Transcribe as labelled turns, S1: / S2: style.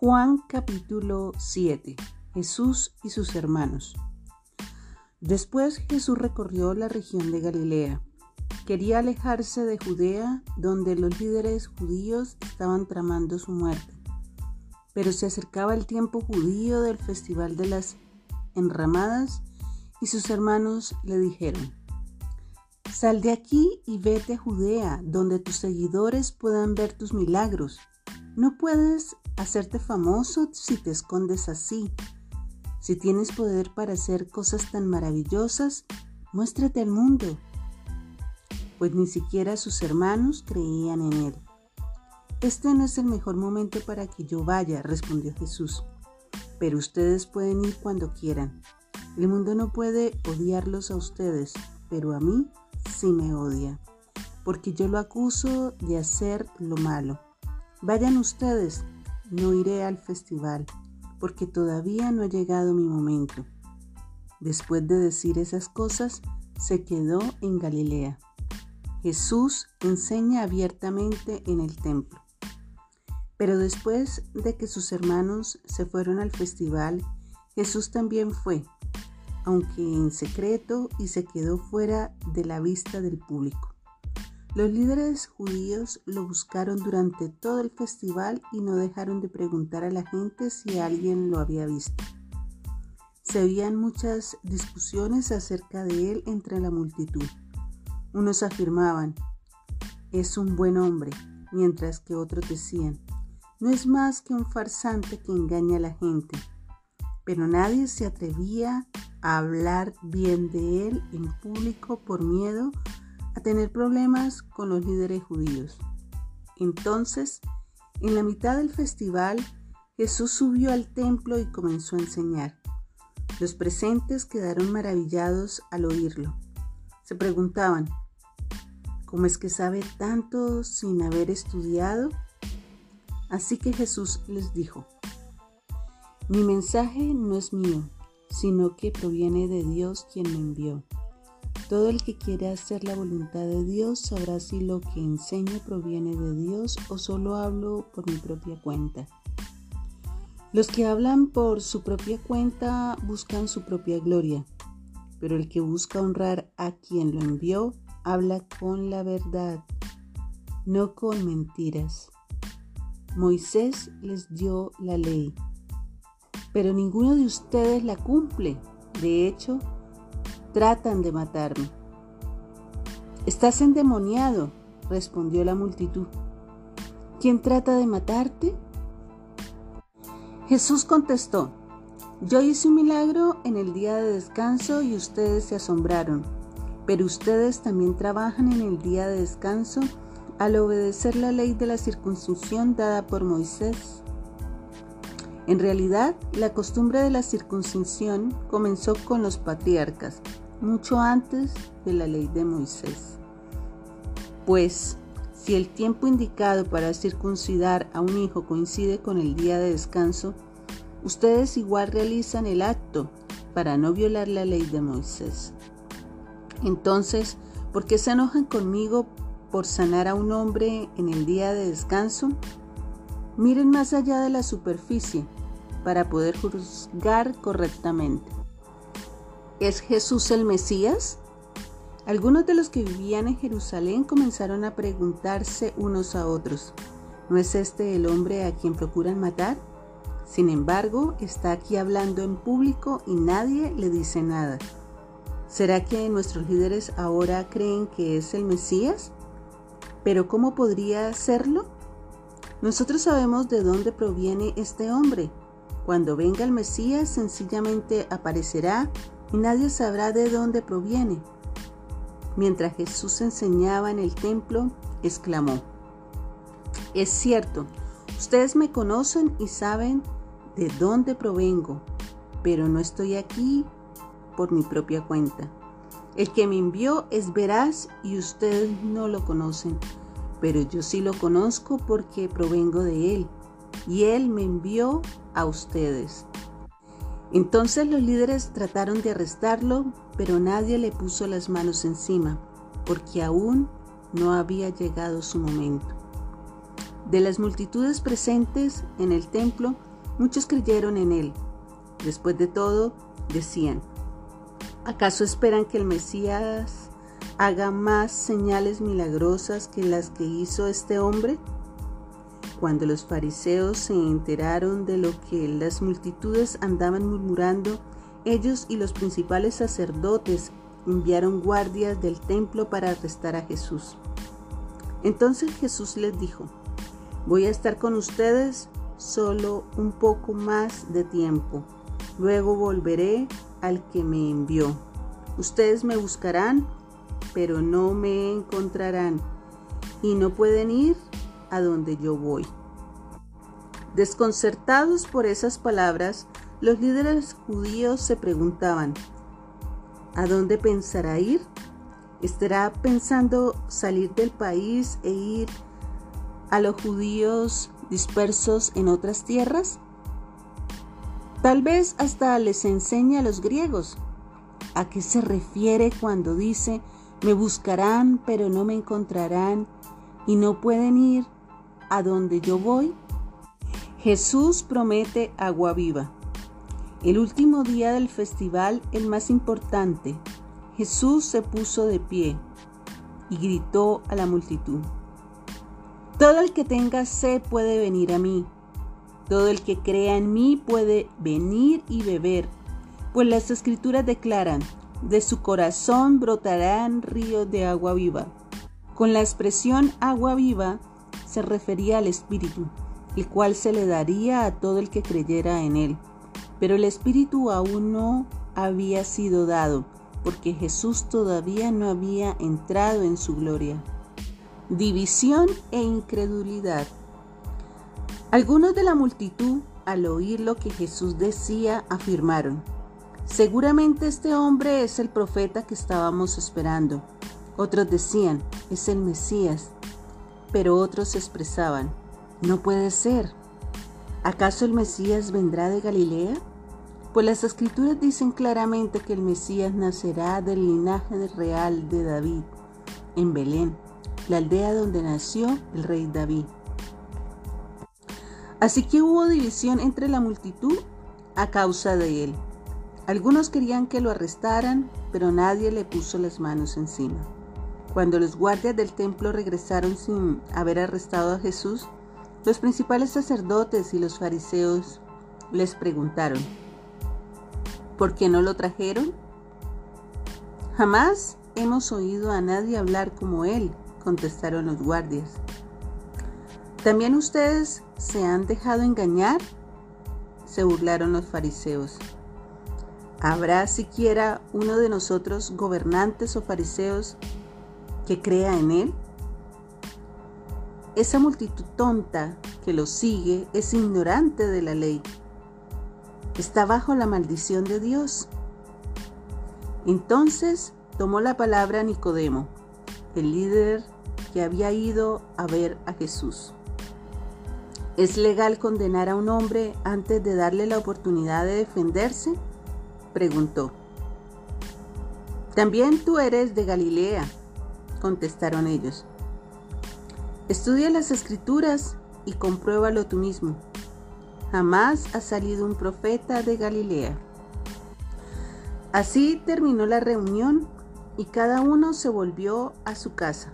S1: Juan capítulo 7. Jesús y sus hermanos. Después Jesús recorrió la región de Galilea. Quería alejarse de Judea, donde los líderes judíos estaban tramando su muerte. Pero se acercaba el tiempo judío del festival de las enramadas y sus hermanos le dijeron, Sal de aquí y vete a Judea, donde tus seguidores puedan ver tus milagros. No puedes hacerte famoso si te escondes así. Si tienes poder para hacer cosas tan maravillosas, muéstrate al mundo. Pues ni siquiera sus hermanos creían en él. Este no es el mejor momento para que yo vaya, respondió Jesús, pero ustedes pueden ir cuando quieran. El mundo no puede odiarlos a ustedes, pero a mí sí me odia, porque yo lo acuso de hacer lo malo. Vayan ustedes, no iré al festival, porque todavía no ha llegado mi momento. Después de decir esas cosas, se quedó en Galilea. Jesús enseña abiertamente en el templo. Pero después de que sus hermanos se fueron al festival, Jesús también fue, aunque en secreto, y se quedó fuera de la vista del público. Los líderes judíos lo buscaron durante todo el festival y no dejaron de preguntar a la gente si alguien lo había visto. Se oían muchas discusiones acerca de él entre la multitud. Unos afirmaban, es un buen hombre, mientras que otros decían, no es más que un farsante que engaña a la gente. Pero nadie se atrevía a hablar bien de él en público por miedo tener problemas con los líderes judíos. Entonces, en la mitad del festival, Jesús subió al templo y comenzó a enseñar. Los presentes quedaron maravillados al oírlo. Se preguntaban, ¿cómo es que sabe tanto sin haber estudiado? Así que Jesús les dijo, mi mensaje no es mío, sino que proviene de Dios quien me envió. Todo el que quiere hacer la voluntad de Dios sabrá si lo que enseño proviene de Dios o solo hablo por mi propia cuenta. Los que hablan por su propia cuenta buscan su propia gloria, pero el que busca honrar a quien lo envió habla con la verdad, no con mentiras. Moisés les dio la ley, pero ninguno de ustedes la cumple. De hecho, tratan de matarme. Estás endemoniado, respondió la multitud. ¿Quién trata de matarte? Jesús contestó, yo hice un milagro en el día de descanso y ustedes se asombraron, pero ustedes también trabajan en el día de descanso al obedecer la ley de la circuncisión dada por Moisés. En realidad, la costumbre de la circuncisión comenzó con los patriarcas, mucho antes de la ley de Moisés. Pues, si el tiempo indicado para circuncidar a un hijo coincide con el día de descanso, ustedes igual realizan el acto para no violar la ley de Moisés. Entonces, ¿por qué se enojan conmigo por sanar a un hombre en el día de descanso? Miren más allá de la superficie para poder juzgar correctamente. ¿Es Jesús el Mesías? Algunos de los que vivían en Jerusalén comenzaron a preguntarse unos a otros, ¿no es este el hombre a quien procuran matar? Sin embargo, está aquí hablando en público y nadie le dice nada. ¿Será que nuestros líderes ahora creen que es el Mesías? Pero ¿cómo podría serlo? Nosotros sabemos de dónde proviene este hombre. Cuando venga el Mesías sencillamente aparecerá y nadie sabrá de dónde proviene. Mientras Jesús enseñaba en el templo, exclamó, Es cierto, ustedes me conocen y saben de dónde provengo, pero no estoy aquí por mi propia cuenta. El que me envió es veraz y ustedes no lo conocen, pero yo sí lo conozco porque provengo de él, y él me envió a ustedes. Entonces los líderes trataron de arrestarlo, pero nadie le puso las manos encima, porque aún no había llegado su momento. De las multitudes presentes en el templo, Muchos creyeron en él. Después de todo, decían, ¿acaso esperan que el Mesías haga más señales milagrosas que las que hizo este hombre? Cuando los fariseos se enteraron de lo que las multitudes andaban murmurando, ellos y los principales sacerdotes enviaron guardias del templo para arrestar a Jesús. Entonces Jesús les dijo, voy a estar con ustedes solo un poco más de tiempo. Luego volveré al que me envió. Ustedes me buscarán, pero no me encontrarán, y no pueden ir a donde yo voy. Desconcertados por esas palabras, los líderes judíos se preguntaban, ¿a dónde pensará ir? ¿Estará pensando salir del país e ir a los judíos dispersos en otras tierras? Tal vez hasta les enseñe a los griegos. ¿A qué se refiere cuando dice, me buscarán pero no me encontrarán y no pueden ir a donde yo voy? Jesús promete agua viva. El último día del festival, el más importante, Jesús se puso de pie y gritó a la multitud. Todo el que tenga sed puede venir a mí. Todo el que crea en mí puede venir y beber. Pues las escrituras declaran, de su corazón brotarán ríos de agua viva. Con la expresión agua viva se refería al Espíritu, el cual se le daría a todo el que creyera en él. Pero el Espíritu aún no había sido dado, porque Jesús todavía no había entrado en su gloria división e incredulidad. Algunos de la multitud, al oír lo que Jesús decía, afirmaron, seguramente este hombre es el profeta que estábamos esperando. Otros decían, es el Mesías, pero otros expresaban, no puede ser. ¿Acaso el Mesías vendrá de Galilea? Pues las escrituras dicen claramente que el Mesías nacerá del linaje real de David, en Belén la aldea donde nació el rey David. Así que hubo división entre la multitud a causa de él. Algunos querían que lo arrestaran, pero nadie le puso las manos encima. Cuando los guardias del templo regresaron sin haber arrestado a Jesús, los principales sacerdotes y los fariseos les preguntaron, ¿por qué no lo trajeron? Jamás hemos oído a nadie hablar como él, contestaron los guardias. ¿También ustedes se han dejado engañar? se burlaron los fariseos. ¿Habrá siquiera uno de nosotros, gobernantes o fariseos, que crea en él? Esa multitud tonta que lo sigue es ignorante de la ley. Está bajo la maldición de Dios. Entonces tomó la palabra Nicodemo, el líder que había ido a ver a Jesús. ¿Es legal condenar a un hombre antes de darle la oportunidad de defenderse? preguntó. También tú eres de Galilea, contestaron ellos. Estudia las escrituras y compruébalo tú mismo. Jamás ha salido un profeta de Galilea. Así terminó la reunión y cada uno se volvió a su casa.